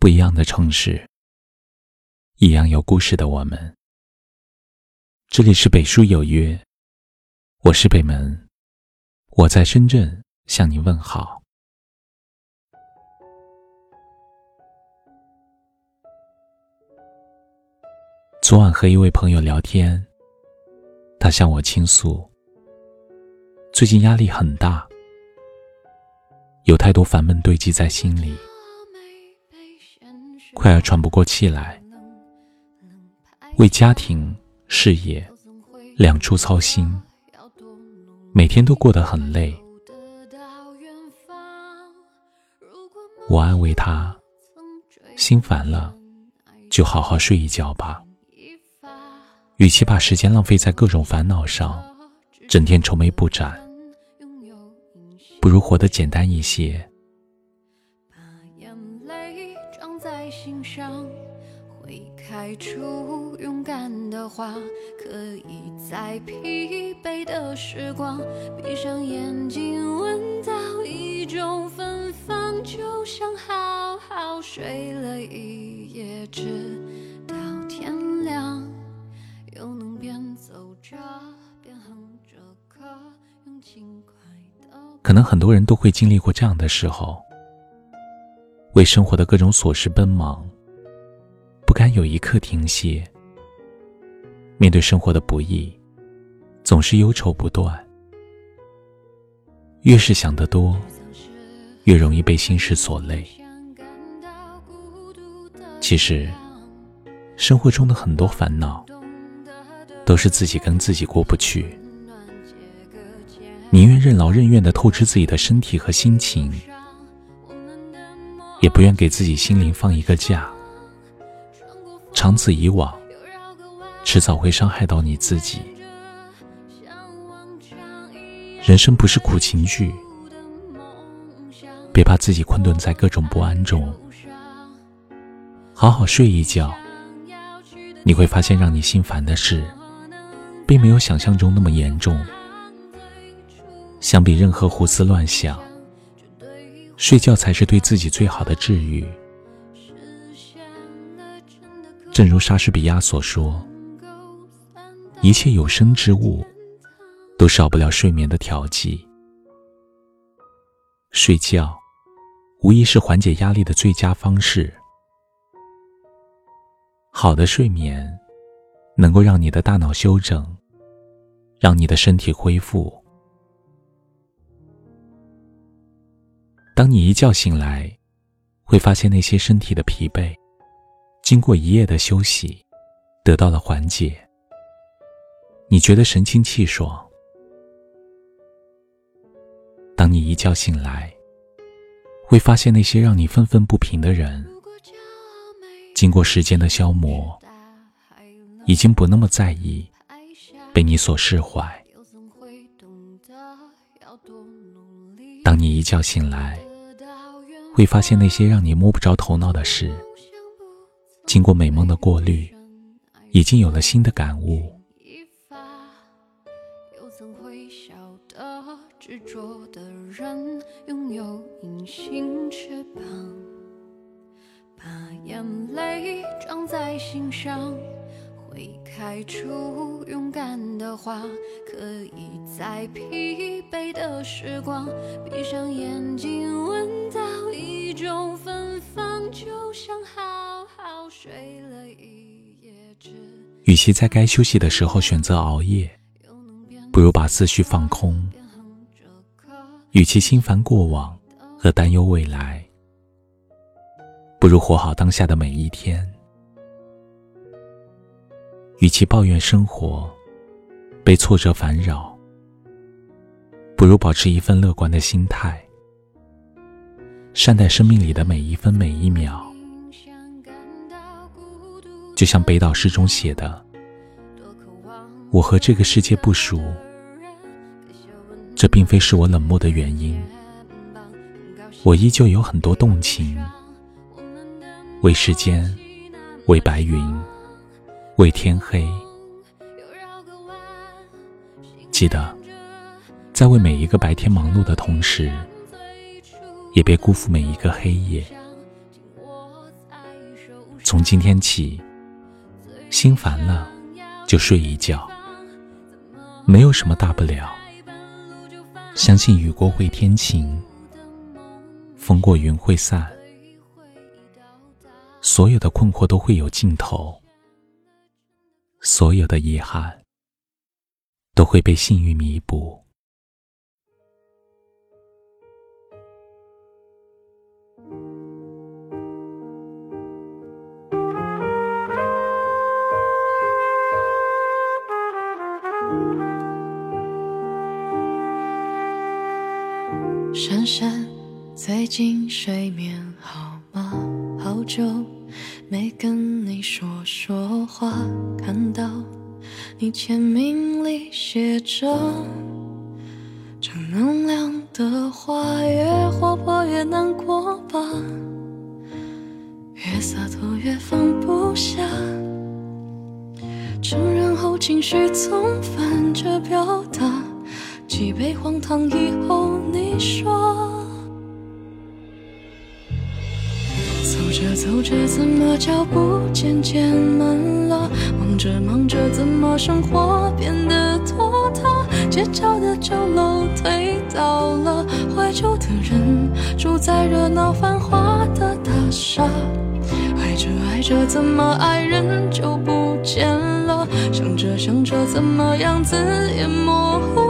不一样的城市，一样有故事的我们。这里是北书有约，我是北门，我在深圳向你问好。昨晚和一位朋友聊天，他向我倾诉，最近压力很大，有太多烦闷堆积在心里。快要喘不过气来，为家庭、事业两处操心，每天都过得很累。我安慰他：“心烦了，就好好睡一觉吧。与其把时间浪费在各种烦恼上，整天愁眉不展，不如活得简单一些。”开出勇敢的花，可以在疲惫的时光闭上眼睛，闻到一种芬芳，就像好好睡了一夜，直到天亮，又能边走着边哼着歌，用轻快的。可能很多人都会经历过这样的时候。为生活的各种琐事奔忙，不敢有一刻停歇。面对生活的不易，总是忧愁不断。越是想得多，越容易被心事所累。其实，生活中的很多烦恼，都是自己跟自己过不去，宁愿任劳任怨的透支自己的身体和心情。也不愿给自己心灵放一个假，长此以往，迟早会伤害到你自己。人生不是苦情剧，别把自己困顿在各种不安中，好好睡一觉，你会发现让你心烦的事，并没有想象中那么严重。相比任何胡思乱想。睡觉才是对自己最好的治愈。正如莎士比亚所说：“一切有生之物，都少不了睡眠的调剂。睡觉，无疑是缓解压力的最佳方式。好的睡眠，能够让你的大脑休整，让你的身体恢复。”当你一觉醒来，会发现那些身体的疲惫，经过一夜的休息，得到了缓解。你觉得神清气爽。当你一觉醒来，会发现那些让你愤愤不平的人，经过时间的消磨，已经不那么在意，被你所释怀。当你一觉醒来，会发现那些让你摸不着头脑的事，经过美梦的过滤，已经有了新的感悟。执着的人拥有隐形翅膀，把眼泪装在心上。会开出勇敢的花，可以在疲惫的时光闭上眼睛，闻到一种芬芳，就像好。与其在该休息的时候选择熬夜，不如把思绪放空。与其心烦过往和担忧未来，不如活好当下的每一天。与其抱怨生活，被挫折烦扰，不如保持一份乐观的心态，善待生命里的每一分每一秒。就像北岛诗中写的：“我和这个世界不熟，这并非是我冷漠的原因。我依旧有很多动情，为时间，为白云。”为天黑，记得在为每一个白天忙碌的同时，也别辜负每一个黑夜。从今天起，心烦了就睡一觉，没有什么大不了。相信雨过会天晴，风过云会散，所有的困惑都会有尽头，所有的遗憾都会被幸运弥补。珊珊，最近睡眠好吗？好久没跟你说说话，看到你签名里写着正能量的话，越活泼越难过吧，越洒脱越放不下，承认后情绪总反着表达。几杯荒唐以后，你说，走着走着怎么脚步渐渐慢了？忙着忙着怎么生活变得拖沓？街角的酒楼推倒了，怀旧的人住在热闹繁华的大厦。爱着爱着怎么爱人就不见了？想着想着怎么样子也模糊。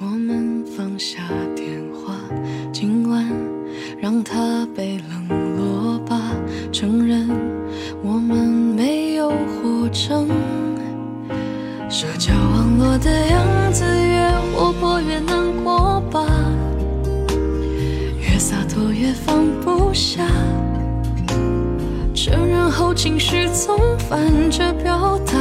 我们放下电话，今晚。让它被冷落吧，承认我们没有活成社交网络的样子，越活泼越难过吧，越洒脱越放不下，承认后情绪总反着表达，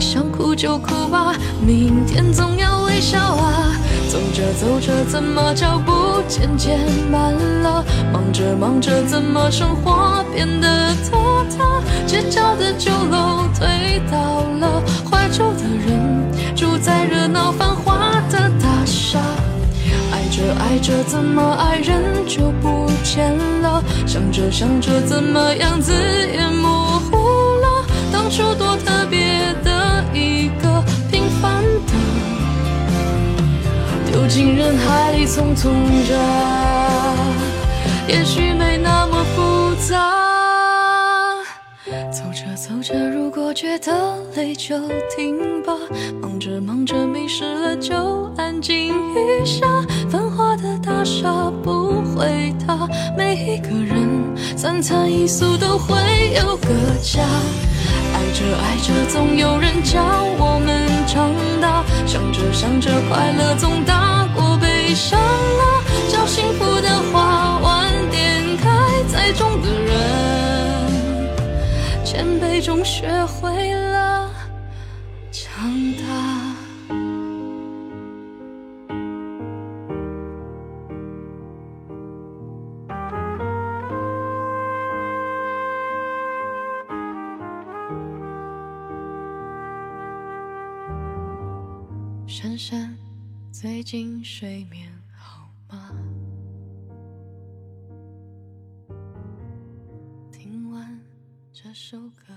想哭就哭吧，明天总要微笑啊。走着走着，怎么脚步渐渐慢了？忙着忙着，怎么生活变得拖沓？街角的酒楼推倒了，怀旧的人住在热闹繁华的大厦。爱着爱着，怎么爱人就不见了？想着想着，怎么样子也模糊？当初多特别的一个平凡的。丢进人海里匆匆着，也许没那么复杂。走着走着，如果觉得累就停吧。忙着忙着，迷失了就安静一下。繁华的大厦不会塌，每一个人三餐一宿都会有个家。爱着，总有人教我们长大。想着想着，快乐总大过悲伤啊！叫幸福的花晚点开，栽种的人，谦卑中学会了珊珊，最近睡眠好吗？听完这首歌。